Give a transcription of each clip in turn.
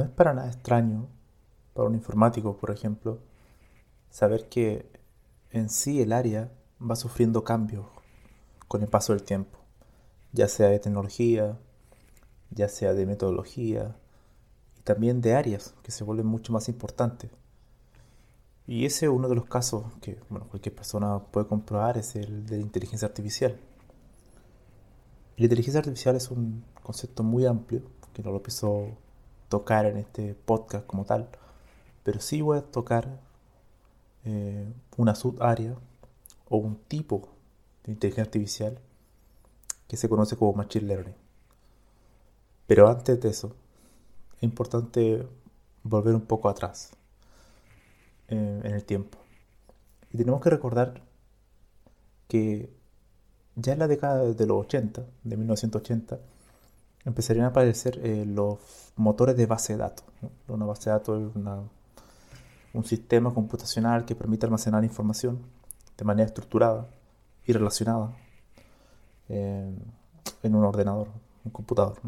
No es para nada extraño para un informático, por ejemplo, saber que en sí el área va sufriendo cambios con el paso del tiempo, ya sea de tecnología, ya sea de metodología y también de áreas que se vuelven mucho más importantes. Y ese es uno de los casos que cualquier persona puede comprobar, es el de la inteligencia artificial. La inteligencia artificial es un concepto muy amplio, que no lo pienso tocar en este podcast como tal, pero sí voy a tocar eh, una subárea o un tipo de inteligencia artificial que se conoce como Machine Learning. Pero antes de eso, es importante volver un poco atrás eh, en el tiempo. Y tenemos que recordar que ya en la década de los 80, de 1980, empezarían a aparecer eh, los motores de base de datos. Una base de datos es una un sistema computacional que permite almacenar información de manera estructurada y relacionada eh, en un ordenador, un computador.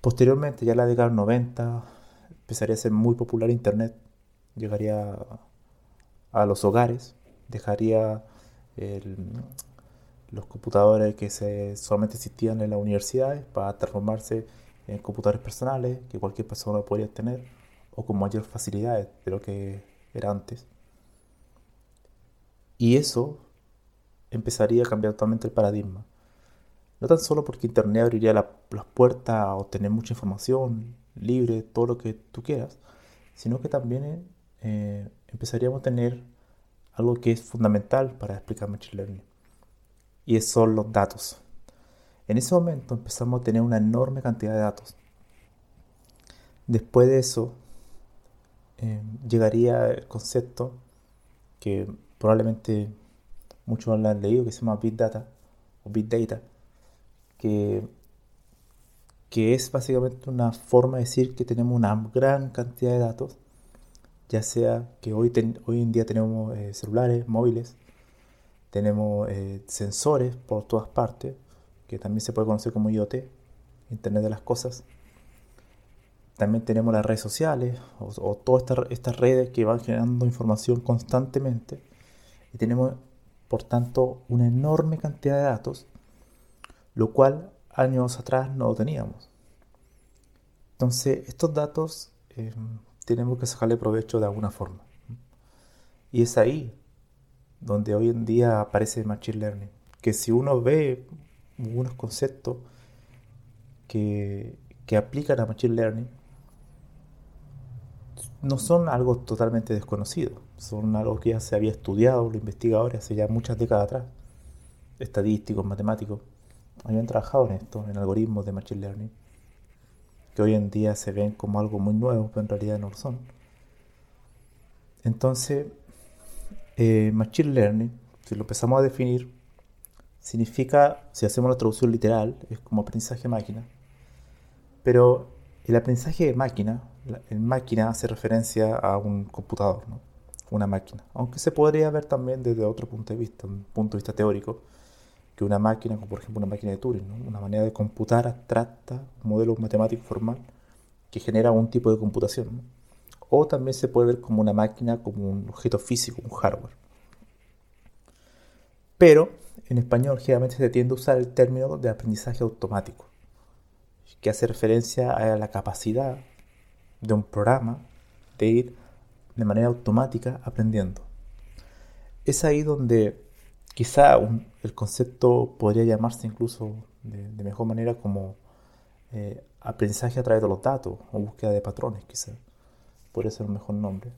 Posteriormente, ya en la década del 90, empezaría a ser muy popular Internet, llegaría a los hogares, dejaría los computadores que se, solamente existían en las universidades para transformarse en computadores personales que cualquier persona podría tener o con mayor facilidad de lo que era antes. Y eso empezaría a cambiar totalmente el paradigma. No tan solo porque Internet abriría las puertas a obtener mucha información libre, todo lo que tú quieras, sino que también eh, empezaríamos a tener algo que es fundamental para explicar Machine Learning, y son los datos. En ese momento empezamos a tener una enorme cantidad de datos. Después de eso, eh, llegaría el concepto que probablemente muchos lo han leído, que se llama Big Data o Big Data, que, que es básicamente una forma de decir que tenemos una gran cantidad de datos, ya sea que hoy, hoy en día tenemos eh, celulares, móviles, tenemos eh, sensores por todas partes, que también se puede conocer como IoT, Internet de las Cosas, también tenemos las redes sociales o, todas estas redes que van generando información constantemente. Y tenemos, por tanto, una enorme cantidad de datos, lo cual años atrás no teníamos. Entonces, estos datos em, tenemos que sacarle provecho de alguna forma. Y es ahí donde hoy en día aparece Machine Learning. Que si uno ve algunos conceptos que, que aplican a Machine Learning, no son algo totalmente desconocido, son algo que ya se había estudiado los investigadores hace ya muchas décadas atrás. Estadísticos, matemáticos, habían trabajado en esto, en algoritmos de Machine Learning, que hoy en día se ven como algo muy nuevo, pero en realidad no lo son. Entonces, eh, Machine Learning, si lo empezamos a definir, significa, si hacemos la traducción literal, es como aprendizaje máquina, pero El aprendizaje de máquina, en máquina hace referencia a un computador, ¿no? una máquina, aunque se podría ver también desde otro punto de vista, un punto de vista teórico, que una máquina, como por ejemplo una máquina de Turing, una manera de computar abstracta, un modelo matemático formal que genera un tipo de computación. O también se puede ver como una máquina, como un objeto físico, un hardware. Pero en español generalmente se tiende a usar el término de aprendizaje automático que hace referencia a la capacidad de un programa de ir de manera automática aprendiendo. Es ahí donde quizá el concepto podría llamarse incluso de, mejor manera como eh, aprendizaje a través de los datos o búsqueda de patrones, quizá. Podría ser un mejor nombre.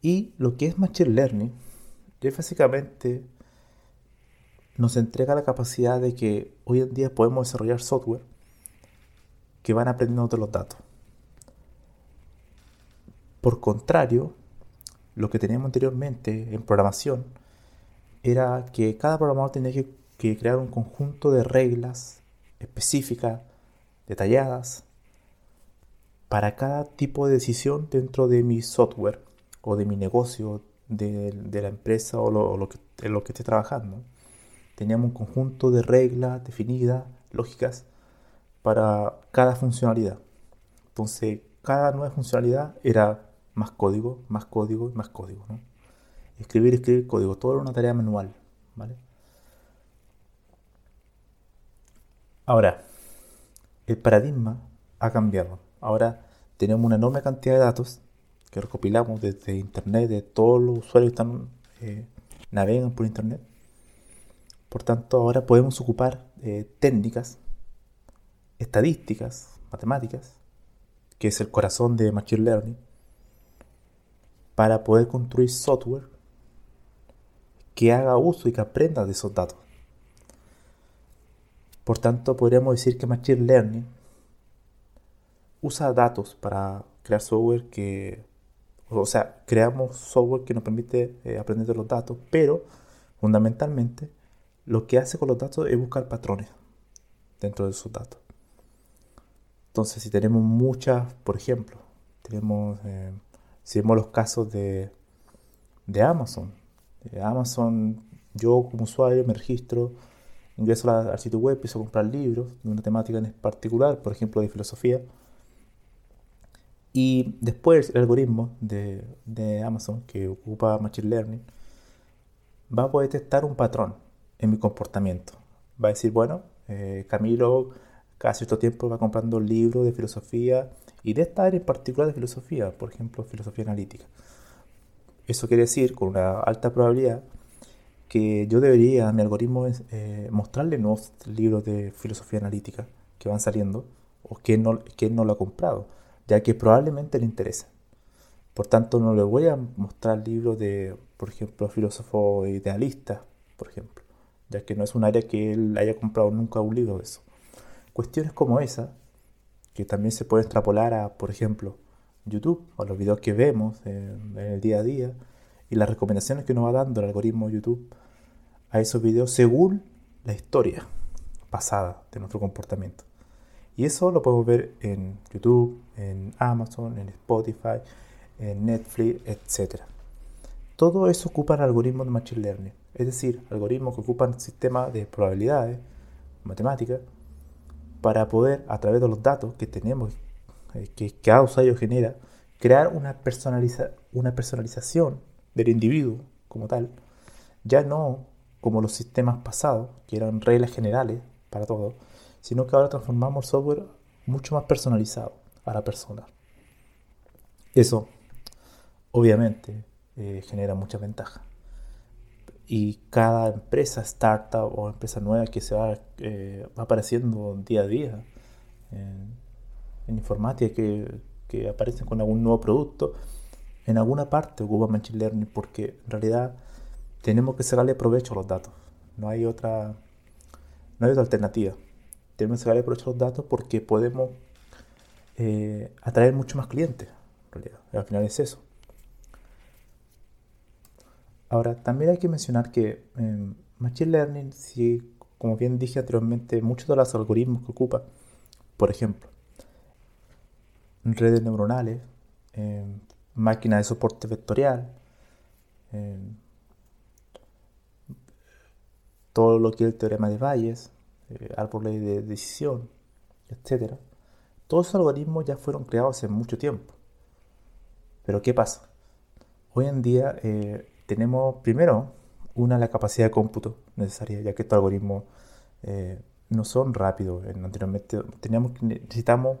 Y lo que es Machine Learning es básicamente nos entrega la capacidad de que hoy en día podemos desarrollar software que van aprendiendo de los datos. Por contrario, lo que teníamos anteriormente en programación era que cada programador tenía que, crear un conjunto de reglas específicas, detalladas, para cada tipo de decisión dentro de mi software o de mi negocio, de, la empresa o lo, que, en lo que esté trabajando. Teníamos un conjunto de reglas definidas, lógicas, para cada funcionalidad. Entonces, cada nueva funcionalidad era más código, más código más código. Escribir, escribir código, todo era una tarea manual. ¿vale? Ahora, el paradigma ha cambiado. Ahora tenemos una enorme cantidad de datos que recopilamos desde Internet, de todos los usuarios que están, eh, navegan por Internet. Por tanto, ahora podemos ocupar eh, técnicas estadísticas, matemáticas, que es el corazón de Machine Learning, para poder construir software que haga uso y que aprenda de esos datos. Por tanto, podríamos decir que Machine Learning usa datos para crear software que, o sea, creamos software que nos permite eh, aprender de los datos, pero fundamentalmente lo que hace con los datos es buscar patrones dentro de esos datos. Entonces, si tenemos muchas, por ejemplo, tenemos, eh, si vemos los casos de, de Amazon, Amazon, yo como usuario me registro, ingreso al sitio web, empiezo a comprar libros de una temática en particular, por ejemplo de filosofía, y después el algoritmo de, de Amazon que ocupa Machine Learning va a poder detectar un patrón en mi comportamiento. Va a decir, bueno, eh, Camilo cada cierto tiempo va comprando libros de filosofía y de esta área en particular de filosofía, por ejemplo, filosofía analítica. Eso quiere decir, con una alta probabilidad, que yo debería a mi algoritmo eh, mostrarle nuevos libros de filosofía analítica que van saliendo o que no, que no lo ha comprado, ya que probablemente le interese. Por tanto, no le voy a mostrar libros de, por ejemplo, filósofos idealistas, por ejemplo, ya que no es un área que él haya comprado nunca un libro de eso. Cuestiones como esa, que también se puede extrapolar a, por ejemplo, YouTube, o los videos que vemos en, el día a día, y las recomendaciones que nos va dando el algoritmo YouTube a esos videos según la historia pasada de nuestro comportamiento. Y eso lo podemos ver en YouTube, en Amazon, en Spotify, en Netflix, etc. Todo eso ocupa el algoritmo de Machine Learning, es decir, algoritmos que ocupan sistemas de probabilidades, matemáticas, para poder, a través de los datos que tenemos, eh, que cada usuario genera, crear una, personaliza una personalización del individuo como tal, ya no como los sistemas pasados, que eran reglas generales para todo, sino que ahora transformamos software mucho más personalizado a la persona. Eso, obviamente, eh, genera mucha ventaja y cada empresa, startup o empresa nueva que se va, eh, apareciendo día a día en, informática, que, que, aparecen con algún nuevo producto, en alguna parte ocupa Machine Learning porque en realidad tenemos que sacarle provecho a los datos. No hay otra, no hay otra alternativa. Tenemos que sacarle provecho a los datos porque podemos eh, atraer mucho más clientes. En realidad, al final es eso. Ahora, también hay que mencionar que en Machine Learning, como bien dije anteriormente, muchos de los algoritmos que ocupa, por ejemplo, redes neuronales, máquinas de soporte vectorial, todo lo que es el teorema de Bayes, eh, árboles de decisión, etc. Todos esos algoritmos ya fueron creados hace mucho tiempo. Pero ¿qué pasa? Hoy en día eh, tenemos primero una la capacidad de cómputo necesaria, ya que estos algoritmos eh, no son rápidos. Anteriormente teníamos, necesitamos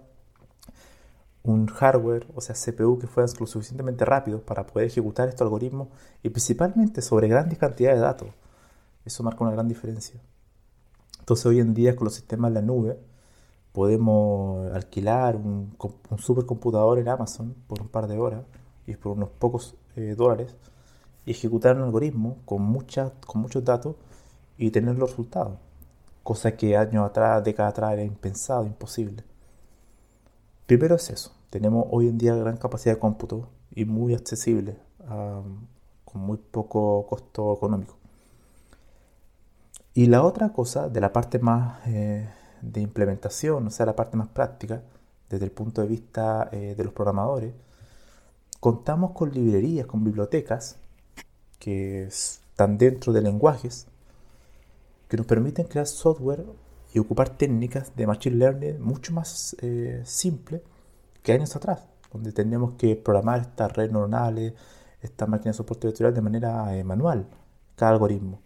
un hardware, o sea, CPU que fuera lo suficientemente rápido para poder ejecutar estos algoritmos y principalmente sobre grandes cantidades de datos. Eso marca una gran diferencia. Entonces hoy en día con los sistemas de la nube podemos alquilar un, supercomputador en Amazon por un par de horas y por unos pocos eh, dólares ejecutar un algoritmo con, muchas, con muchos datos y tener los resultados. Cosa que años atrás, décadas atrás era impensado, imposible. Primero es eso. Tenemos hoy en día gran capacidad de cómputo y muy accesible, con muy poco costo económico. Y la otra cosa, de la parte más eh, de implementación, o sea, la parte más práctica, desde el punto de vista eh, de los programadores, contamos con librerías, con bibliotecas que están dentro de lenguajes que nos permiten crear software y ocupar técnicas de machine learning mucho más eh, simple que años atrás, donde teníamos que programar estas redes neuronales, estas máquinas de soporte vectorial de manera manual, cada algoritmo.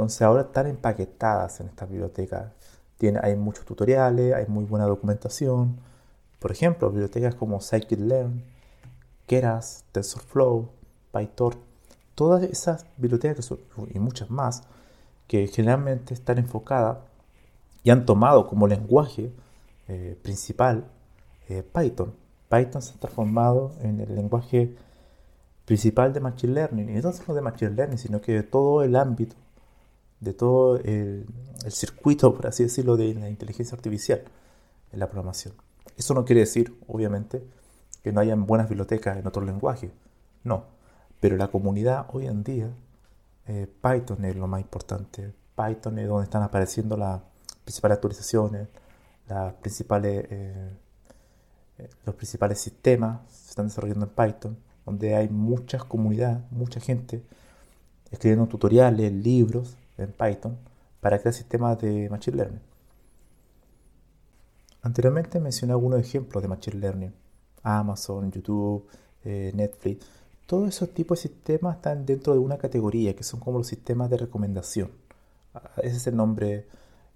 Entonces ahora están empaquetadas en esta biblioteca. Tiene, hay muchos tutoriales, hay muy buena documentación. Por ejemplo, bibliotecas como scikit-learn, Keras, TensorFlow, PyTorch, todas esas bibliotecas y muchas más que generalmente están enfocadas y han tomado como lenguaje eh, principal eh, Python. Python se ha transformado en el lenguaje principal de Machine Learning, y no solo de Machine Learning, sino que de todo el ámbito de todo el, circuito, por así decirlo, de la inteligencia artificial en la programación. Eso no quiere decir, obviamente, que no hayan buenas bibliotecas en otros lenguajes. No. Pero la comunidad hoy en día, eh, Python es lo más importante. Python es donde están apareciendo las principales actualizaciones, eh, eh, los principales sistemas se están desarrollando en Python, donde hay muchas comunidades, mucha gente escribiendo tutoriales, libros en Python para crear sistemas de Machine Learning. Anteriormente mencioné algunos ejemplos de Machine Learning. Amazon, YouTube, eh, Netflix. Todos esos tipos de sistemas están dentro de una categoría que son como los sistemas de recomendación. Ah, ese es el nombre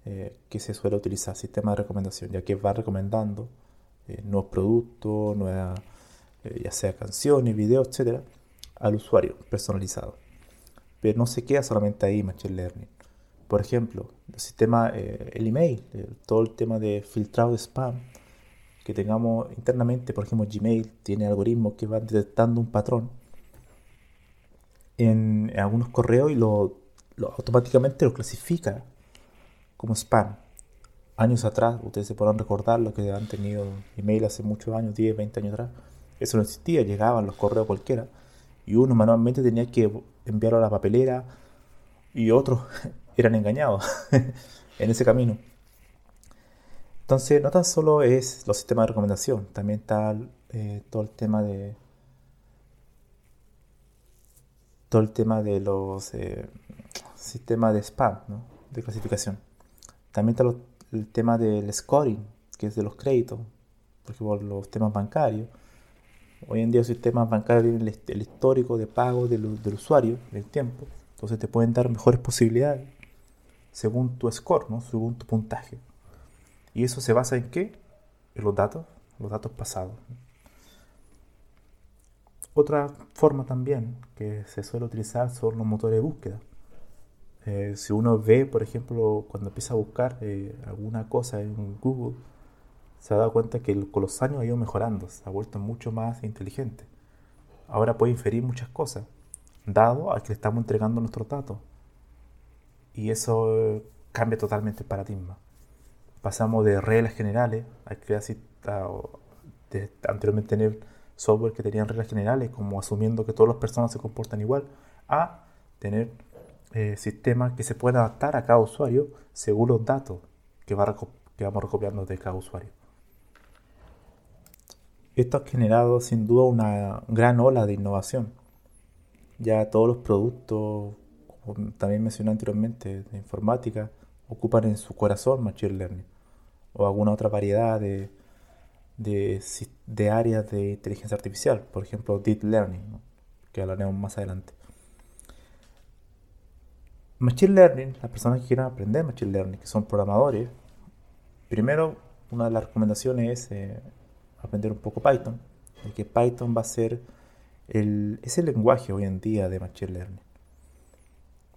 eh, que se suele utilizar, sistema de recomendación, ya que va recomendando eh, nuevos productos, nuevas, ya sea canciones, videos, etcétera, al usuario personalizado pero no se queda solamente ahí Machine Learning. Por ejemplo, el sistema, eh, el email, todo el tema de filtrado de spam que tengamos internamente, por ejemplo, Gmail tiene algoritmos que van detectando un patrón en, algunos correos y lo, automáticamente lo clasifica como spam. Años atrás, ustedes se podrán recordar lo que han tenido email hace muchos años, 10, 20 años atrás. Eso no existía, llegaban los correos cualquiera y uno manualmente tenía que enviarlo a la papelera y otros eran engañados en ese camino. Entonces, no tan solo es los sistemas de recomendación, también está eh, todo el tema de todo el tema de los eh, sistemas de spam, de clasificación. También está el tema del scoring, que es de los créditos, por ejemplo, los temas bancarios Hoy en día los sistemas bancarios el, el histórico de pago del, usuario, el tiempo. Entonces te pueden dar mejores posibilidades según tu score, ¿no? según tu puntaje. ¿Y eso se basa en qué? En los datos, los datos pasados. Otra forma también que se suele utilizar son los motores de búsqueda. Eh, si uno ve, por ejemplo, cuando empieza a buscar eh, alguna cosa en Google, se ha dado cuenta que con los años ha ido mejorando, se ha vuelto mucho más inteligente. Ahora puede inferir muchas cosas, dado a que le estamos entregando nuestros datos. Y eso eh, cambia totalmente el paradigma. Pasamos de reglas generales a crear de anteriormente tener software que tenían reglas generales, como asumiendo que todas las personas se comportan igual, a tener eh, sistemas que se puedan adaptar a cada usuario según los datos que, va que vamos recopilando de cada usuario. Esto ha generado sin duda una gran ola de innovación. Ya todos los productos, como también mencioné anteriormente, de informática, ocupan en su corazón Machine Learning o alguna otra variedad de, de, áreas de inteligencia artificial, por ejemplo Deep Learning, que hablaremos más adelante. Machine Learning, las personas que quieran aprender Machine Learning, que son programadores, primero una de las recomendaciones es eh, aprender un poco Python, de que Python va a ser el, es el lenguaje hoy en día de Machine Learning,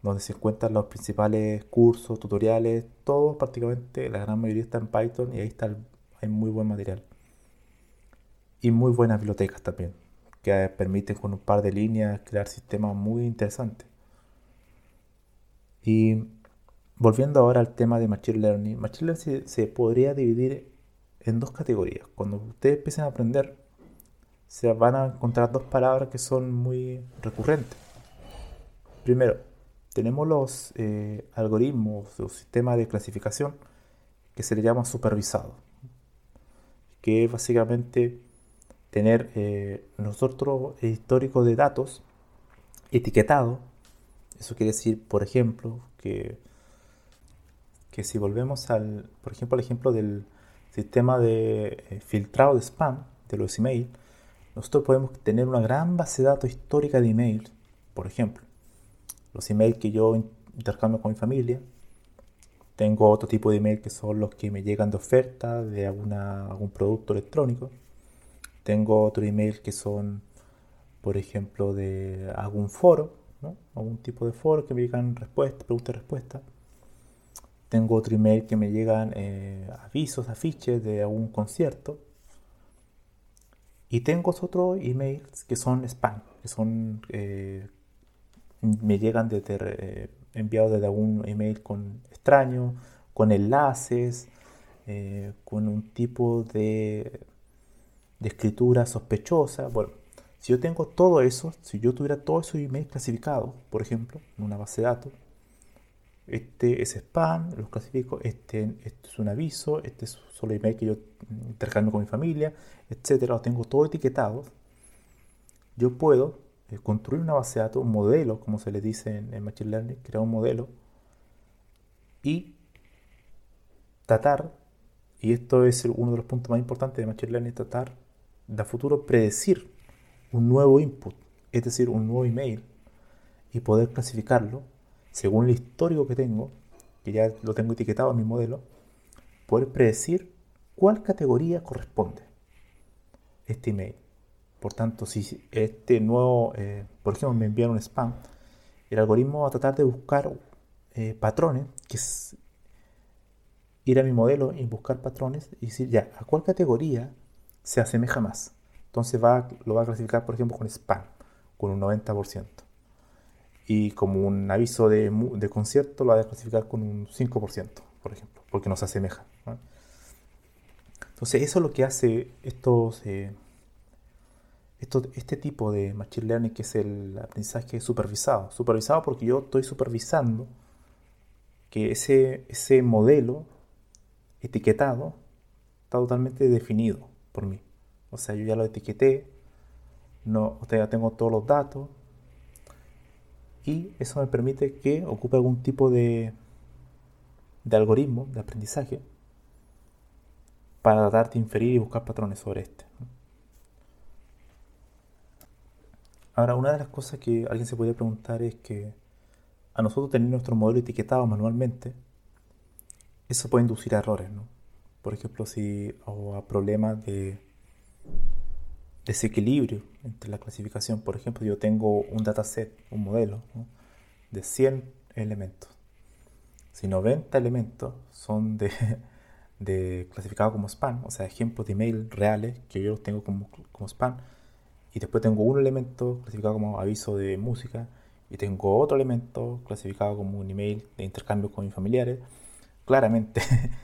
donde se encuentran los principales cursos, tutoriales, todo prácticamente, la gran mayoría está en Python y ahí está hay muy buen material. Y muy buenas bibliotecas también, que permiten con un par de líneas crear sistemas muy interesantes. Y volviendo ahora al tema de Machine Learning, Machine Learning se, podría dividir en dos categorías. Cuando ustedes empiecen a aprender, se van a encontrar dos palabras que son muy recurrentes. Primero, tenemos los eh, algoritmos o sistemas de clasificación que se le llama supervisado, que es básicamente tener eh, nosotros histórico de datos etiquetado eso quiere decir, por ejemplo, que, que si volvemos al, por ejemplo, al ejemplo del sistema de eh, filtrado de spam de los emails, nosotros podemos tener una gran base de datos histórica de emails, por ejemplo, los emails que yo intercambio con mi familia. Tengo otro tipo de email que son los que me llegan de oferta de alguna, algún producto electrónico. Tengo otro email que son, por ejemplo, de algún foro algún tipo de foro que me llegan respuestas, preguntas y respuestas. Tengo otro email que me llegan eh, avisos, afiches de algún concierto. Y tengo otros emails que son spam, que son eh, me llegan desde, eh, enviados desde algún email con extraño, con enlaces, con un tipo de, de escritura sospechosa. Bueno, si yo tengo todo eso, si yo tuviera todo eso email clasificado, por ejemplo, en una base de datos, este es spam, los clasifico, este, este es un aviso, este es solo email que yo intercambio con mi familia, etcétera, los tengo todo etiquetado, yo puedo eh, construir una base de datos, un modelo, como se le dice en, en Machine Learning, crear un modelo y tratar, y esto es uno de los puntos más importantes de Machine Learning, tratar de a futuro predecir un nuevo input, es decir, un nuevo email, y poder clasificarlo según el histórico que tengo, que ya lo tengo etiquetado en mi modelo, poder predecir cuál categoría corresponde este email. Por tanto, si este nuevo, eh, por ejemplo, me envían un spam, el algoritmo va a tratar de buscar eh, patrones, que es ir a mi modelo y buscar patrones y decir, ya, ¿a cuál categoría se asemeja más? Entonces va, lo va a clasificar, por ejemplo, con spam, con un 90%. Y como un aviso de, concierto lo va a clasificar con un 5%, por ejemplo, porque nos asemeja. Entonces eso es lo que hace estos, eh, este tipo de Machine Learning, que es el aprendizaje supervisado. Supervisado porque yo estoy supervisando que ese, ese modelo etiquetado está totalmente definido por mí. O sea, yo ya lo etiqueté, no, ya tengo todos los datos y eso me permite que ocupe algún tipo de, de algoritmo de aprendizaje para tratar de inferir y buscar patrones sobre este. Ahora, una de las cosas que alguien se puede preguntar es que a nosotros tener nuestro modelo etiquetado manualmente, eso puede inducir a errores, ¿no? Por ejemplo, si o a problemas de desequilibrio entre la clasificación. Por ejemplo, yo tengo un dataset, un modelo de 100 elementos. Si 90 elementos son de, de clasificados como spam, o sea, ejemplos de email reales que yo los tengo como, como spam, y después tengo un elemento clasificado como aviso de música, y tengo otro elemento clasificado como un email de intercambio con mis familiares, claramente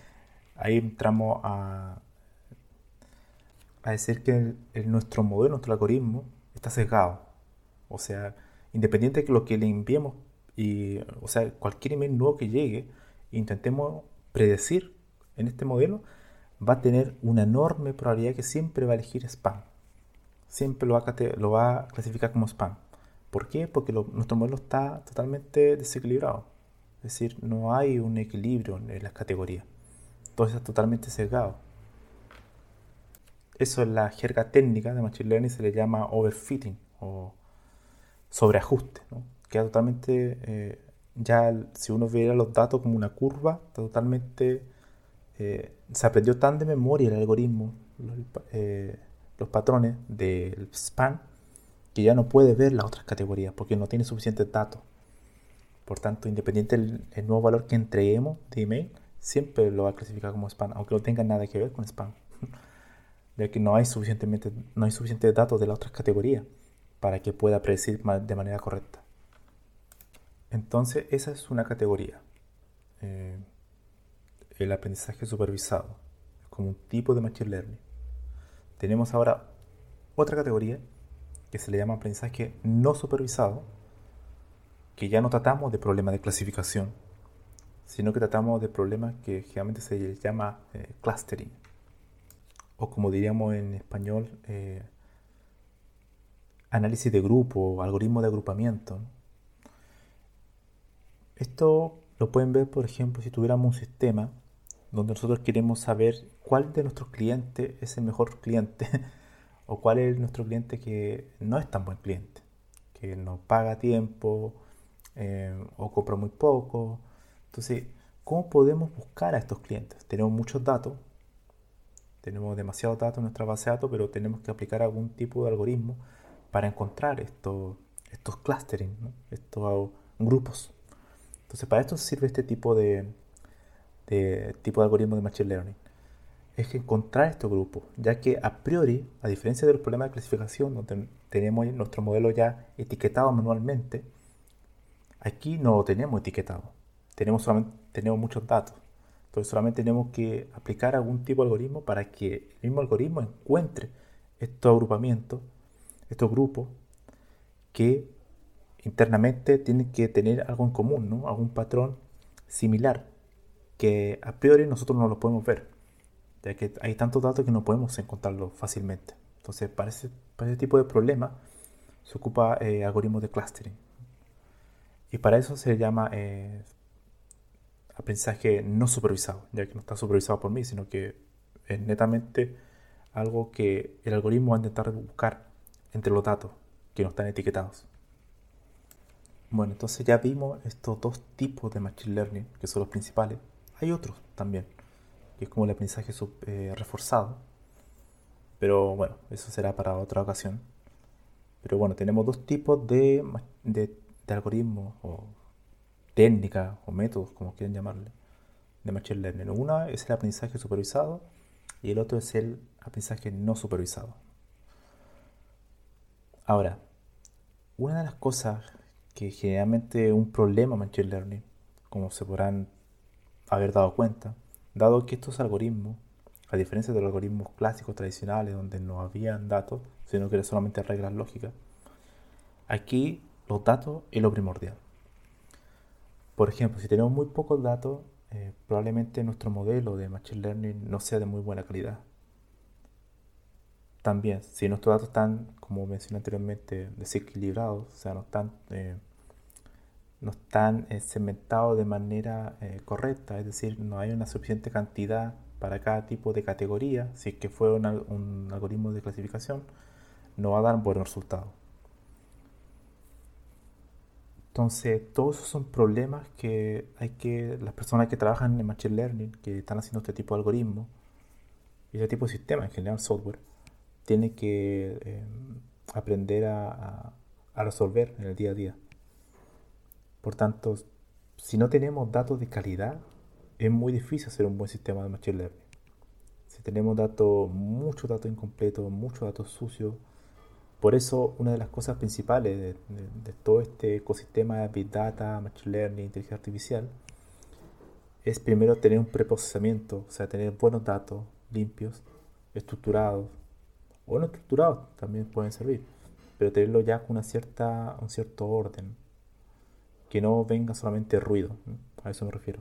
ahí entramos a, a decir que nuestro modelo, nuestro algoritmo está sesgado. O sea, independiente de lo que le enviemos, y, o sea, cualquier email nuevo que llegue, intentemos predecir en este modelo, va a tener una enorme probabilidad que siempre va a elegir spam. Siempre lo va a, lo va a clasificar como spam. ¿Por qué? Porque nuestro modelo está totalmente desequilibrado. Es decir, no hay un equilibrio en las categorías. Todo está totalmente sesgado. Eso en la jerga técnica de Machine Learning se le llama overfitting o sobreajuste. Queda totalmente, eh, ya si uno viera los datos como una curva, totalmente, eh, se aprendió tan de memoria el algoritmo, los, eh, los patrones del spam, que ya no puede ver las otras categorías porque no tiene suficientes datos. Por tanto, independiente del nuevo valor que entreguemos de email, siempre lo va a clasificar como spam, aunque no tenga nada que ver con spam. ya que no hay, suficientemente, no hay suficientes datos de las otras categorías para que pueda predecir de manera correcta. Entonces, esa es una categoría. Eh, el aprendizaje supervisado, como un tipo de Machine Learning. Tenemos ahora otra categoría que se le llama aprendizaje no supervisado, que ya no tratamos de problemas de clasificación, sino que tratamos de problemas que generalmente se llama eh, clustering, o como diríamos en español, eh, análisis de grupo, algoritmo de agrupamiento. Esto lo pueden ver, por ejemplo, si tuviéramos un sistema donde nosotros queremos saber cuál de nuestros clientes es el mejor cliente o cuál es nuestro cliente que no es tan buen cliente, que no paga tiempo eh, o compra muy poco. Entonces, ¿cómo podemos buscar a estos clientes? Tenemos muchos datos, tenemos demasiados datos en nuestra base de datos, pero tenemos que aplicar algún tipo de algoritmo para encontrar estos, estos clustering, estos grupos. Entonces, para esto sirve este tipo de, de tipo de algoritmo de Machine Learning. Es que encontrar estos grupos, ya que a priori, a diferencia de los problemas de clasificación, donde tenemos nuestro modelo ya etiquetado manualmente, aquí no lo tenemos etiquetado. Tenemos, solamente, tenemos muchos datos. Entonces solamente tenemos que aplicar algún tipo de algoritmo para que el mismo algoritmo encuentre estos agrupamientos estos grupos que internamente tienen que tener algo en común, ¿no? algún patrón similar, que a priori nosotros no lo podemos ver, ya que hay tantos datos que no podemos encontrarlo fácilmente. Entonces, para ese, tipo de problema se ocupa eh, algoritmos de clustering. Y para eso se llama eh, aprendizaje no supervisado, ya que no está supervisado por mí, sino que es netamente algo que el algoritmo va a intentar buscar entre los datos que no están etiquetados. Bueno, entonces ya vimos estos dos tipos de Machine Learning, que son los principales. Hay otros también, que es como el aprendizaje eh, reforzado. Pero bueno, eso será para otra ocasión. Pero bueno, tenemos dos tipos de, de, de algoritmos o técnicas o métodos, como quieran llamarle, de Machine Learning. Una es el aprendizaje supervisado y el otro es el aprendizaje no supervisado. Ahora, una de las cosas que generalmente un problema Machine Learning, como se podrán haber dado cuenta, dado que estos algoritmos, a diferencia de los algoritmos clásicos tradicionales donde no habían datos, sino que eran solamente reglas lógicas, aquí los datos es lo primordial. Por ejemplo, si tenemos muy pocos datos, eh, probablemente nuestro modelo de Machine Learning no sea de muy buena calidad también, si nuestros datos están, como mencioné anteriormente, desequilibrados, o sea, no están, eh, no están eh, segmentados de manera eh, correcta, es decir, no hay una suficiente cantidad para cada tipo de categoría, si es que fue un algoritmo de clasificación, no va a dar buenos resultados. Entonces, todos esos son problemas que hay que, las personas que trabajan en Machine Learning, que están haciendo este tipo de algoritmos, y este tipo de sistemas, en general software, tiene que eh, aprender a, resolver en el día a día. Por tanto, si no tenemos datos de calidad, es muy difícil hacer un buen sistema de Machine Learning. Si tenemos datos, muchos datos incompletos, muchos datos sucios, por eso una de las cosas principales de, de, todo este ecosistema de Big Data, Machine Learning, inteligencia artificial, es primero tener un preprocesamiento, o sea, tener buenos datos limpios, estructurados, o no estructurados también pueden servir, pero tenerlo ya con una cierta, un cierto orden, que no venga solamente ruido, a eso me refiero.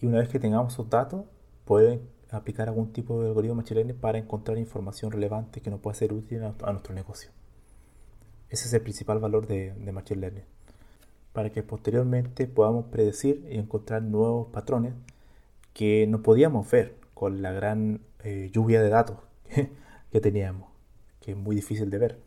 Y una vez que tengamos esos datos, poder aplicar algún tipo de algoritmo Machine Learning para encontrar información relevante que nos pueda ser útil a, nuestro negocio. Ese es el principal valor de, de Machine Learning. Para que posteriormente podamos predecir y encontrar nuevos patrones que no podíamos ver con la gran eh, lluvia de datos que teníamos, que es muy difícil de ver.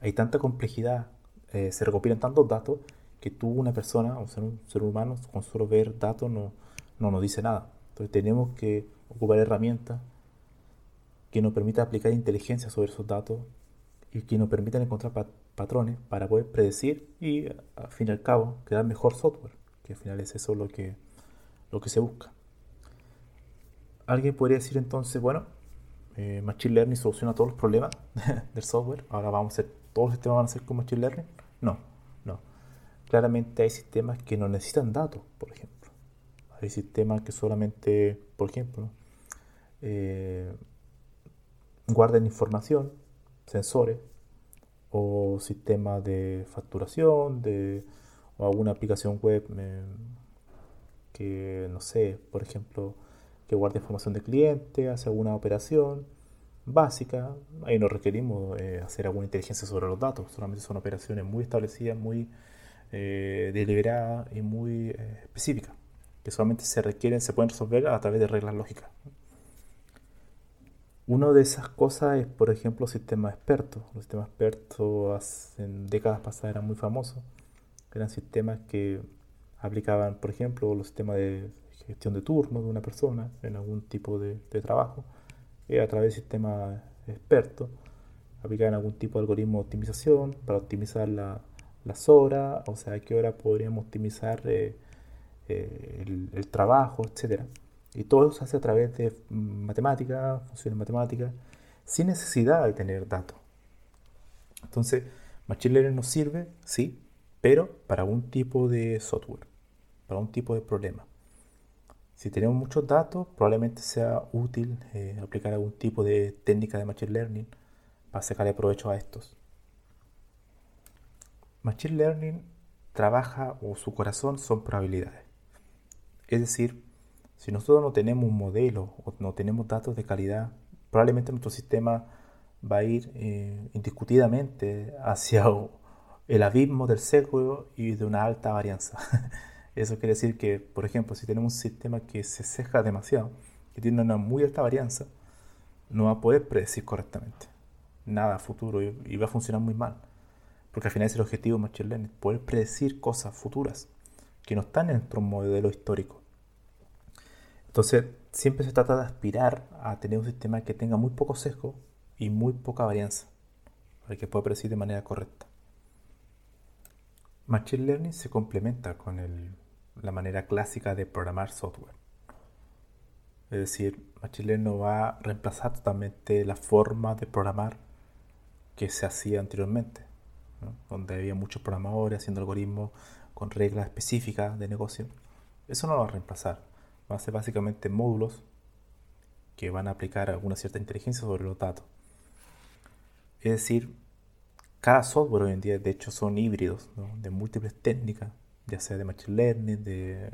Hay tanta complejidad, eh, se recopilan tantos datos que tú, una persona, o sea, un ser humano, con solo ver datos no, no nos dice nada. Entonces tenemos que ocupar herramientas que nos permitan aplicar inteligencia sobre esos datos y que nos permitan encontrar patrones para poder predecir y, al fin y al cabo, crear mejor software, que al final es eso lo que, lo que se busca. Alguien podría decir entonces, bueno, eh, Machine Learning soluciona todos los problemas del software, ahora vamos a hacer, todos los sistemas van a ser con Machine Learning. No, no. Claramente hay sistemas que no necesitan datos, por ejemplo. Hay sistemas que solamente, por ejemplo, eh, información, sensores, o sistemas de facturación, de, o alguna aplicación web eh, que, no sé, por ejemplo, que guarde información de cliente, hace alguna operación básica. Ahí no requerimos eh, hacer alguna inteligencia sobre los datos, solamente son operaciones muy establecidas, muy eh, deliberadas y muy eh, específicas, que solamente se requieren, se pueden resolver a través de reglas lógicas. Una de esas cosas es, por ejemplo, sistemas expertos. Los sistemas expertos en décadas pasadas eran muy famosos. Eran sistemas que aplicaban, por ejemplo, los sistemas de gestión de turno de una persona en algún tipo de, trabajo, eh, a través de sistemas expertos, aplicar algún tipo de algoritmo de optimización para optimizar las horas, o sea, qué hora podríamos optimizar eh, eh, el, trabajo, etcétera. Y todo se hace a través de matemáticas, funciones matemáticas, sin necesidad de tener datos. Entonces, Machine Learning nos sirve, sí, pero para un tipo de software, para un tipo de problema. Si tenemos muchos datos, probablemente sea útil eh, aplicar algún tipo de técnica de Machine Learning para sacarle provecho a estos. Machine Learning trabaja o su corazón son probabilidades. Es decir, si nosotros no tenemos un modelo o no tenemos datos de calidad, probablemente nuestro sistema va a ir eh, indiscutidamente hacia el abismo del sesgo y de una alta varianza. Eso quiere decir que, por ejemplo, si tenemos un sistema que se ceja demasiado, que tiene una muy alta varianza, no va a poder predecir correctamente nada futuro y, va a funcionar muy mal. Porque al final es el objetivo de Machine Learning, poder predecir cosas futuras que no están en nuestro modelo histórico. Entonces, siempre se trata de aspirar a tener un sistema que tenga muy poco sesgo y muy poca varianza, para que pueda predecir de manera correcta. Machine Learning se complementa con el la manera clásica de programar software. Es decir, Machine Learning no va a reemplazar totalmente la forma de programar que se hacía anteriormente, donde había muchos programadores haciendo algoritmos con reglas específicas de negocio. Eso no lo va a reemplazar. Va a ser básicamente módulos que van a aplicar alguna cierta inteligencia sobre los datos. Es decir, cada software hoy en día de hecho son híbridos de múltiples técnicas ya sea de Machine Learning, de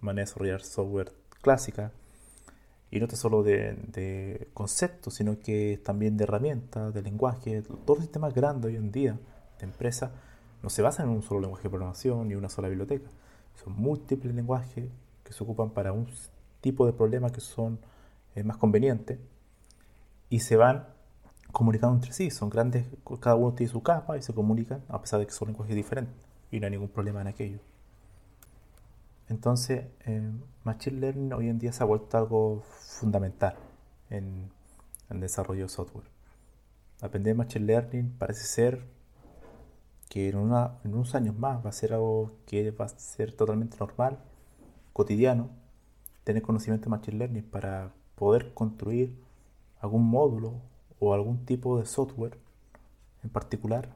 manera de desarrollar software clásica, y no solo de, conceptos, sino que también de herramientas, de lenguaje. Todos los sistemas grandes hoy en día de empresa no se basan en un solo lenguaje de programación ni una sola biblioteca. Son múltiples lenguajes que se ocupan para un tipo de problemas que son eh, más convenientes y se van comunicando entre sí. Son grandes, cada uno tiene su capa y se comunican a pesar de que son lenguajes diferentes y no hay ningún problema en aquello. Entonces, eh, Machine Learning hoy en día se ha vuelto algo fundamental en el desarrollo de software. Aprender Machine Learning parece ser que en, una, en unos años más va a ser algo que va a ser totalmente normal, cotidiano, tener conocimiento de Machine Learning para poder construir algún módulo o algún tipo de software en particular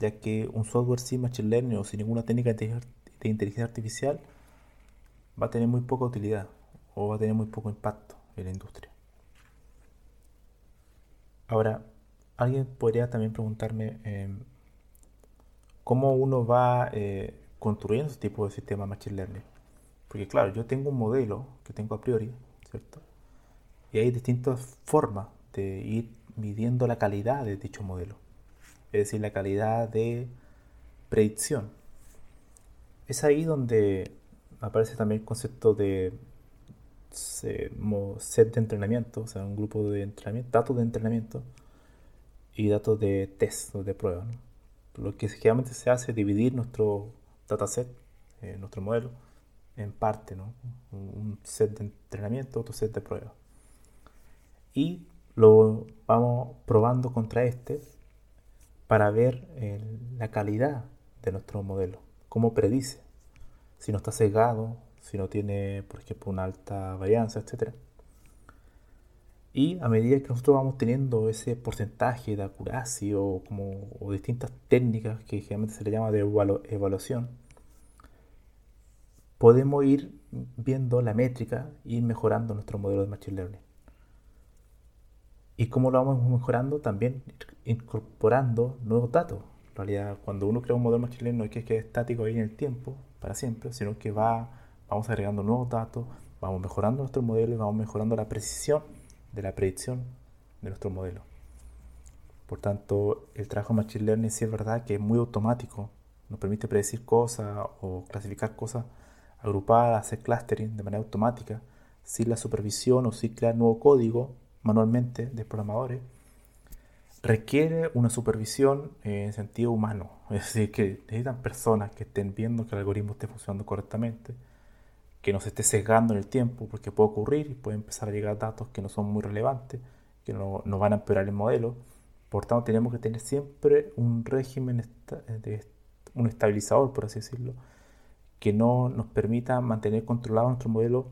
ya que un software sin Machine Learning o sin ninguna técnica de inteligencia artificial va a tener muy poca utilidad o va a tener muy poco impacto en la industria. Ahora, alguien podría también preguntarme em, cómo uno va eh, construyendo ese tipo de sistema Machine Learning. Porque claro, yo tengo un modelo que tengo a priori, ¿cierto? Y hay distintas formas de ir midiendo la calidad de dicho modelo. Es decir, la calidad de predicción. Es ahí donde aparece también el concepto de set de entrenamiento, o sea, un grupo de entrenamiento, datos de entrenamiento y datos de test o de prueba. Lo que generalmente se hace es dividir nuestro dataset, eh, nuestro modelo, en parte, ¿no? un set de entrenamiento, otro set de prueba. Y lo vamos probando contra este para ver eh, la calidad de nuestro modelo, cómo predice, si no está sesgado, si no tiene, por ejemplo, una alta varianza, etc. Y a medida que nosotros vamos teniendo ese porcentaje de acuracia o, como, distintas técnicas que generalmente se le llama de evaluación, podemos ir viendo la métrica y ir mejorando nuestro modelo de Machine Learning. ¿Y cómo lo vamos mejorando? También incorporando nuevos datos. En realidad, cuando uno crea un modelo Machine Learning no es que quede estático ahí en el tiempo, para siempre, sino que va vamos agregando nuevos datos, vamos mejorando nuestro modelo y vamos mejorando la precisión de la predicción de nuestro modelo. Por tanto, el trabajo de Machine Learning sí es verdad que es muy automático, nos permite predecir cosas o clasificar cosas agrupadas, hacer clustering de manera automática, sin la supervisión o sin crear nuevo código manualmente de programadores, requiere una supervisión en sentido humano. Es decir, que necesitan personas que estén viendo que el algoritmo esté funcionando correctamente, que no se esté sesgando en el tiempo, porque puede ocurrir y puede empezar a llegar datos que no son muy relevantes, que no, van a empeorar el modelo. Por tanto, tenemos que tener siempre un régimen, de, un estabilizador, por así decirlo, que no nos permita mantener controlado nuestro modelo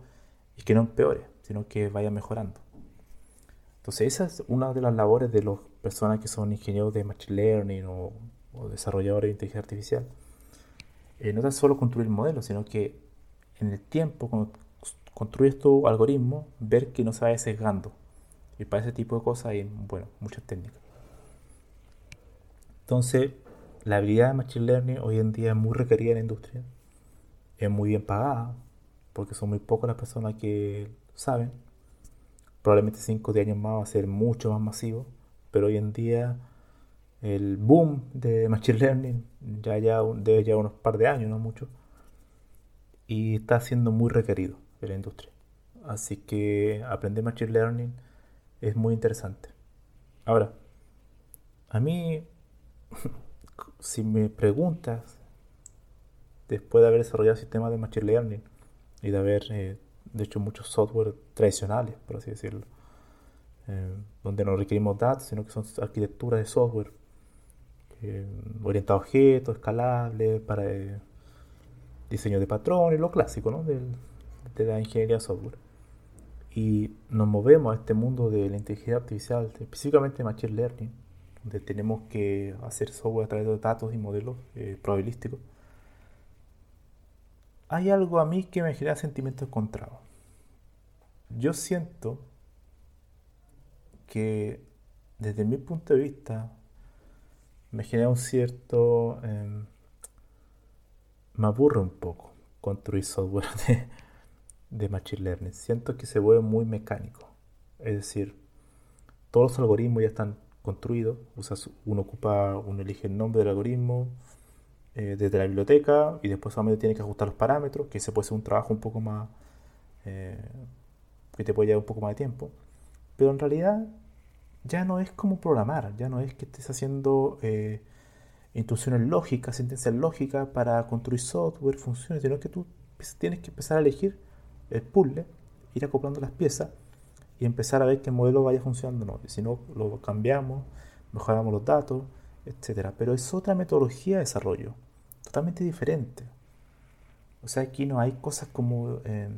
y que no empeore, sino que vaya mejorando. Entonces, esa es una de las labores de las personas que son ingenieros de Machine Learning o, desarrolladores de inteligencia artificial. Eh, no tan solo construir el modelo, sino que en el tiempo, cuando construyes tu algoritmo, ver que no se vaya sesgando. Y para ese tipo de cosas hay, bueno, muchas técnicas. Entonces, la habilidad de Machine Learning hoy en día es muy requerida en la industria. Es muy bien pagada, porque son muy pocas las personas que saben. Probablemente 5 de años más va a ser mucho más masivo, pero hoy en día el boom de Machine Learning ya, ya debe ya unos par de años, no mucho y está siendo muy requerido en la industria. Así que aprender Machine Learning es muy interesante. Ahora, a mí, si me preguntas, después de haber desarrollado sistemas de Machine Learning y de haber, eh, de hecho, muchos software tradicionales, por así decirlo, eh, donde no requerimos datos, sino que son arquitecturas de software eh, orientados a objetos, escalables, para diseño de patrones, lo clásico ¿no? de, de la ingeniería software. Y nos movemos a este mundo de la inteligencia artificial, específicamente Machine Learning, donde tenemos que hacer software a través de datos y modelos eh, probabilísticos. Hay algo a mí que me genera sentimientos encontrados. Yo siento que desde mi punto de vista me genera un cierto... Em, me aburre un poco construir software de, Machine Learning. Siento que se vuelve muy mecánico. Es decir, todos los algoritmos ya están construidos. uno ocupa, uno elige el nombre del algoritmo eh, desde la biblioteca y después solamente tiene que ajustar los parámetros, que se puede ser un trabajo un poco más, eh, que te puede llevar un poco más de tiempo. Pero en realidad ya no es como programar, ya no es que estés haciendo... Eh, instrucciones lógicas, sentencias lógicas para construir software, funciones, sino que tú tienes que empezar a elegir el puzzle, ir acoplando las piezas y empezar a ver que el modelo vaya funcionando. No, si no, lo cambiamos, mejoramos los datos, etc. Pero es otra metodología de desarrollo, totalmente diferente. O sea, aquí no hay cosas como... Eh,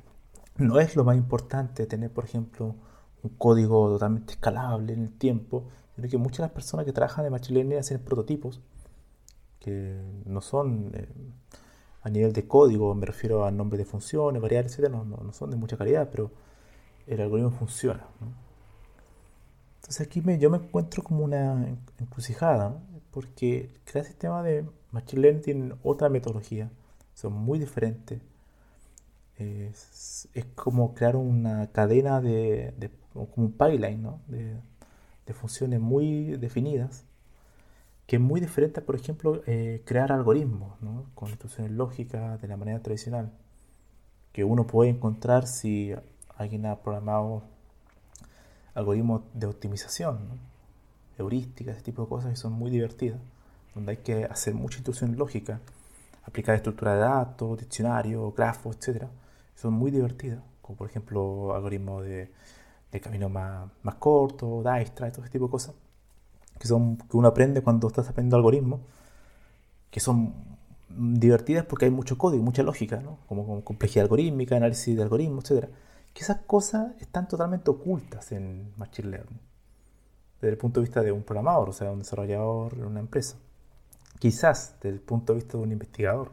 no es lo más importante tener, por ejemplo, un código totalmente escalable en el tiempo, sino que muchas de las personas que trabajan en Machine Learning hacen prototipos que no son eh, a nivel de código, me refiero a nombre de funciones, variables, etc., no, no, son de mucha calidad, pero el algoritmo funciona. Entonces aquí me, yo me encuentro como una encrucijada, porque cada sistema de Machine Learning tiene otra metodología, son muy diferentes. Es, como crear una cadena de, como, un pipeline ¿no? de, funciones muy definidas, que es muy diferente, por ejemplo, eh, crear algoritmos ¿no? con instrucciones lógicas de la manera tradicional, que uno puede encontrar si alguien ha programado algoritmos de optimización, heurísticas, ese tipo de cosas que son muy divertidas, donde hay que hacer mucha instrucción lógica, aplicar estructura de datos, diccionario, grafos, etc. Son muy divertidas, como por ejemplo algoritmos de, de camino más, más corto, Dijkstra, todo ese tipo de cosas, que, son, que uno aprende cuando estás aprendiendo algoritmos, que son divertidas porque hay mucho código, mucha lógica, ¿no? como, como complejidad algorítmica, análisis de algoritmos, etc que esas cosas están totalmente ocultas en Machine Learning, desde el punto de vista de un programador, o sea, un desarrollador en una empresa. Quizás desde el punto de vista de un investigador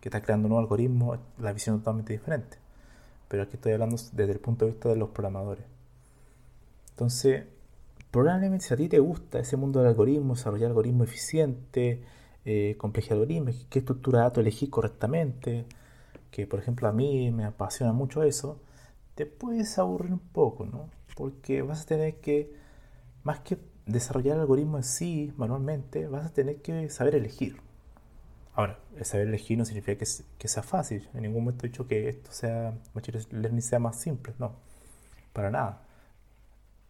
que está creando un nuevo algoritmo, la visión es totalmente diferente. Pero aquí estoy hablando desde el punto de vista de los programadores. Entonces, probablemente si a ti te gusta ese mundo del algoritmo, desarrollar algoritmo eficiente, eh, complejidad algoritmos, qué estructura de datos elegir correctamente, que por ejemplo a mí me apasiona mucho eso, te puedes aburrir un poco, ¿no? Porque vas a tener que, más que desarrollar el algoritmo en sí manualmente, vas a tener que saber elegir. Ahora, saber elegir no significa que, sea fácil. En ningún momento he dicho que esto sea, Machine Learning sea más simple, no, para nada.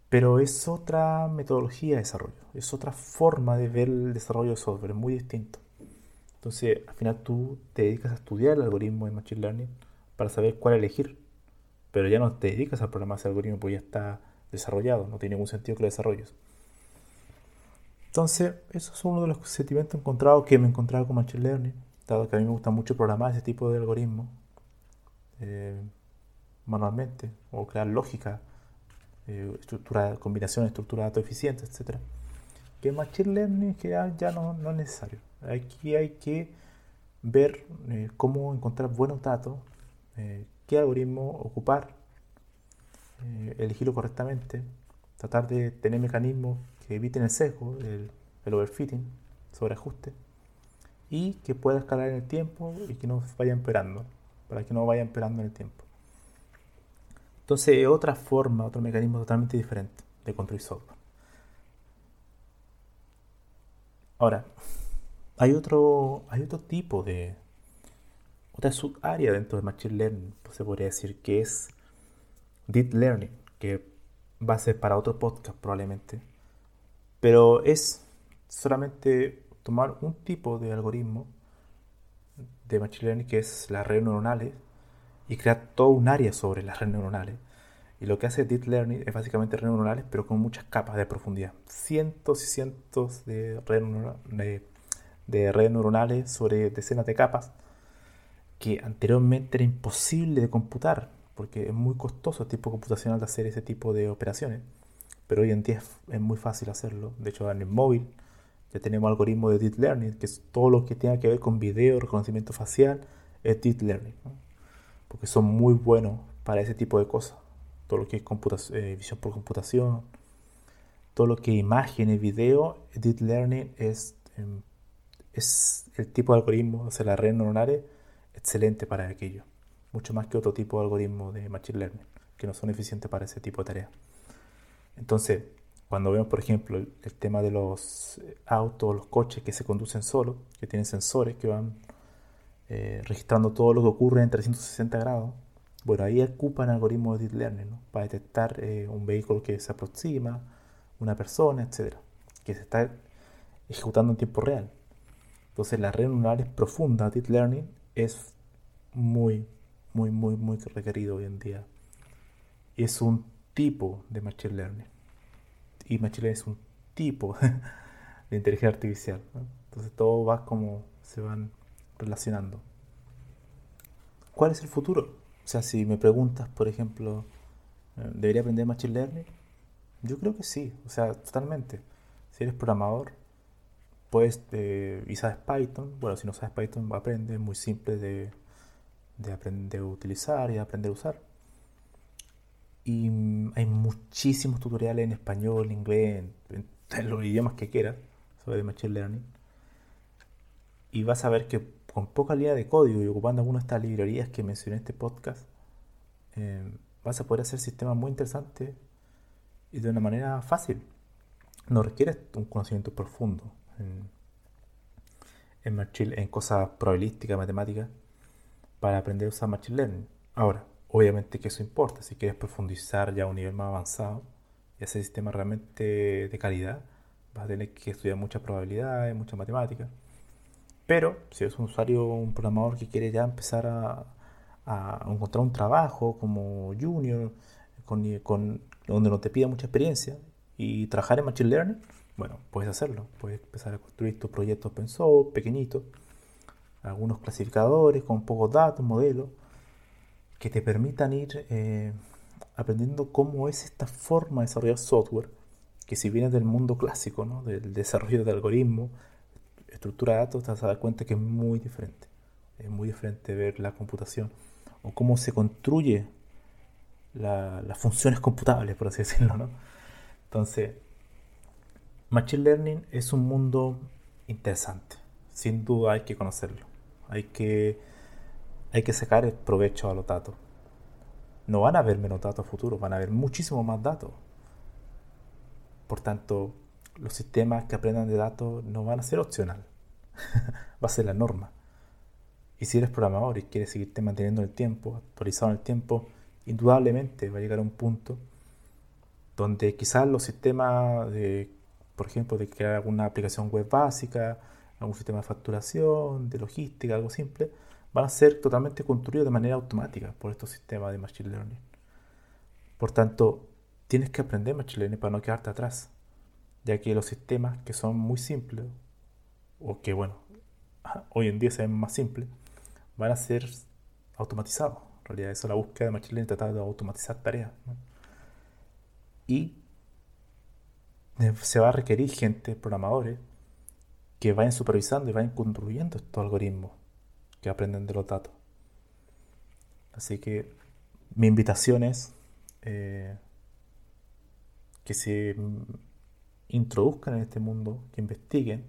Pero es otra metodología de desarrollo, es otra forma de ver el desarrollo de software, muy distinto. Entonces, al final tú te dedicas a estudiar el algoritmo de Machine Learning para saber cuál elegir pero ya no te dedicas a programar ese algoritmo porque ya está desarrollado, no tiene ningún sentido que lo desarrolles. Entonces, eso es uno de los sentimientos encontrados que me he encontrado con Machine Learning, dado que a mí me gusta mucho programar ese tipo de algoritmos eh, manualmente, o crear lógica, eh, estructura, combinación estructura de datos eficientes, etc. Que Machine Learning ya, ya no, no, es necesario. Aquí hay que ver eh, cómo encontrar buenos datos qué algoritmo ocupar, eh, elegirlo correctamente, tratar de tener mecanismos que eviten el sesgo, el, overfitting, sobreajuste, y que pueda escalar en el tiempo y que no vaya empeorando, para que no vaya empeorando en el tiempo. Entonces, otra forma, otro mecanismo totalmente diferente de construir software. Ahora, hay otro, hay otro tipo de, otra subárea dentro de Machine Learning, pues se podría decir que es Deep Learning, que va a ser para otro podcast probablemente. Pero es solamente tomar un tipo de algoritmo de Machine Learning que es las redes neuronales y crear todo un área sobre las redes neuronales. Y lo que hace Deep Learning es básicamente redes neuronales, pero con muchas capas de profundidad. Cientos y cientos de redes, de redes neuronales sobre decenas de capas que anteriormente era imposible de computar, porque es muy costoso el tipo computacional de hacer ese tipo de operaciones. Pero hoy en día es, muy fácil hacerlo. De hecho, en el móvil ya tenemos algoritmos de Deep Learning, que es todo lo que tenga que ver con video, reconocimiento facial, es Deep Learning. Porque son muy buenos para ese tipo de cosas. Todo lo que es eh, visión por computación, todo lo que es imágenes, video, Deep Learning es, em, es el tipo de algoritmo, o sea, las redes neuronales excelente para aquello, mucho más que otro tipo de algoritmo de Machine Learning, que no son eficientes para ese tipo de tareas. Entonces, cuando vemos, por ejemplo, el, tema de los autos, los coches que se conducen solos, que tienen sensores que van eh, registrando todo lo que ocurre en 360 grados, bueno, ahí ocupan algoritmos de Deep Learning para detectar eh, un vehículo que se aproxima, una persona, etcétera, que se está ejecutando en tiempo real. Entonces, las redes neuronales profundas, Deep Learning, es muy, muy, muy, muy requerido hoy en día. Es un tipo de Machine Learning. Y Machine Learning es un tipo de inteligencia artificial. Entonces todo va como se van relacionando. ¿Cuál es el futuro? O sea, si me preguntas, por ejemplo, eh, ¿debería aprender Machine Learning? Yo creo que sí, o sea, totalmente. Si eres programador, pues, y sabes Python, bueno, si no sabes Python, aprende, es muy simple de, aprender a utilizar y aprender a usar. Y mm, hay muchísimos tutoriales en español, inglés, en, los idiomas que quieras sobre Machine Learning. Y vas a ver que con poca línea de código y ocupando alguna de estas librerías que mencioné en este podcast, em, vas a poder hacer sistemas muy interesantes y de una manera fácil. No requiere un conocimiento profundo en, en, en cosas probabilísticas, matemáticas, para aprender a usar Machine Learning. Ahora, obviamente que eso importa. Si quieres profundizar ya a un nivel más avanzado y hacer sistema realmente de calidad, vas a tener que estudiar muchas probabilidades, mucha matemática. Pero si eres un usuario, un programador que quiere ya empezar a, a encontrar un trabajo como junior, con, con, donde no te pida mucha experiencia y trabajar en Machine Learning, bueno, puedes hacerlo. Puedes empezar a construir tus proyectos open source, pequeñitos, algunos clasificadores con pocos datos, modelos, que te permitan ir eh, aprendiendo cómo es esta forma de desarrollar software, que si vienes del mundo clásico, ¿no? del desarrollo de algoritmos, estructura de datos, te vas a dar cuenta que es muy diferente. Es muy diferente ver la computación o cómo se construye las funciones computables, por así decirlo. ¿no? Entonces, Machine Learning es un mundo interesante. Sin duda hay que conocerlo. Hay que, hay que sacar el provecho a los datos. No van a haber menos datos futuros, van a haber muchísimo más datos. Por tanto, los sistemas que aprendan de datos no van a ser opcional. Va a ser la norma. Y si eres programador y quieres seguirte manteniendo en el tiempo, actualizado en el tiempo, indudablemente va a llegar a un punto donde quizás los sistemas por ejemplo, de crear alguna aplicación web básica, algún sistema de facturación, de logística, algo simple, van a ser totalmente construidos de manera automática por estos sistemas de Machine Learning. Por tanto, tienes que aprender Machine Learning para no quedarte atrás, ya que los sistemas que son muy simples, o que bueno, hoy en día se ven más simples, van a ser automatizados. En realidad, eso es la búsqueda de Machine Learning, tratar de automatizar tareas. Y se va a requerir gente, programadores, que vayan supervisando y vayan construyendo estos algoritmos que aprenden de los datos. Así que mi invitación es eh, que se introduzcan en este mundo, que investiguen.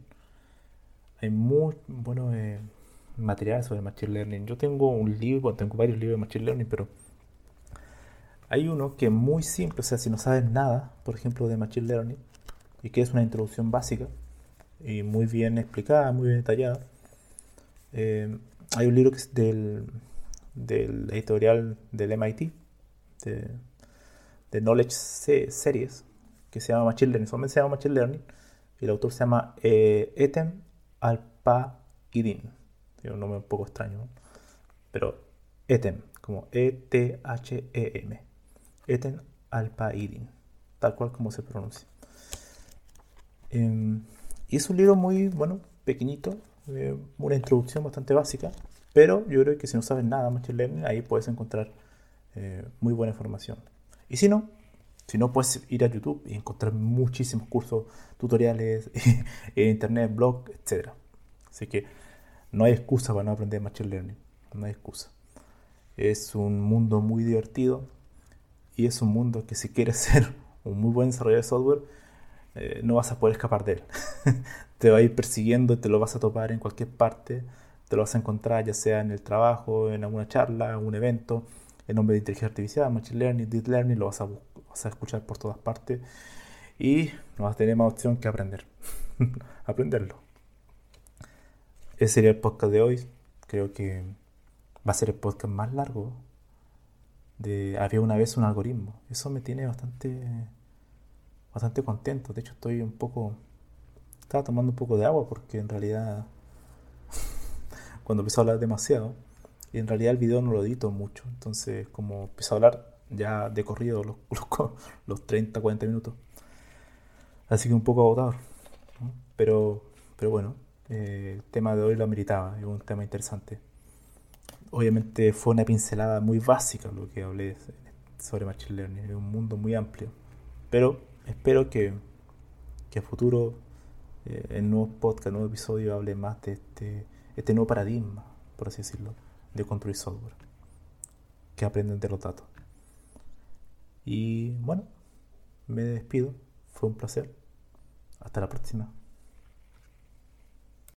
Hay muy buenos eh, materiales sobre Machine Learning. Yo tengo un libro, tengo varios libros de Machine Learning, pero hay uno que es muy simple, o sea, si no sabes nada, por ejemplo, de Machine Learning, y que es una introducción básica, y muy bien explicada, muy bien detallada. Eh, hay un libro que es del, del editorial del MIT, de, de Knowledge Series, que se llama Machine Learning, solamente se llama Machine Learning, y el autor se llama eh, Etem Alpa-Idin. un nombre un poco extraño, pero Etem, como E-T-H-E-M. Etem Alpa-Idin, tal cual como se pronuncia. Em, y es un libro muy, bueno, pequeñito, eh, una introducción bastante básica, pero yo creo que si no sabes nada de Machine Learning, ahí puedes encontrar eh, muy buena información. Y si no, si no, puedes ir a YouTube y encontrar muchísimos cursos, tutoriales, en internet, blog, etc. Así que no hay excusa para no aprender Machine Learning. No hay excusa. Es un mundo muy divertido y es un mundo que si quieres ser un muy buen desarrollador de software, eh, no vas a poder escapar de él. te va a ir persiguiendo, te lo vas a topar en cualquier parte, te lo vas a encontrar ya sea en el trabajo, en alguna charla, en un evento, en nombre de inteligencia artificial, machine learning, deep learning, lo vas a, vas a escuchar por todas partes y no vas a tener más opción que aprender. Aprenderlo. Ese sería el podcast de hoy. Creo que va a ser el podcast más largo de había una vez un algoritmo. Eso me tiene bastante bastante contento. De hecho, estoy un poco. Estaba tomando un poco de agua porque en realidad. cuando empecé a hablar demasiado. Y en realidad el video no lo edito mucho. Entonces, como empecé a hablar ya de corrido los, los, 30, 40 minutos. Así que un poco agotador. Pero, pero bueno, eh, el tema de hoy lo ameritaba. Es un tema interesante. Obviamente fue una pincelada muy básica lo que hablé sobre Machine Learning. Es un mundo muy amplio. Pero espero que, que a futuro eh, en nuevos podcasts, nuevos episodios hable más de este, este nuevo paradigma, por así decirlo, de construir software, que aprenden de los datos. Y bueno, me despido, fue un placer. Hasta la próxima.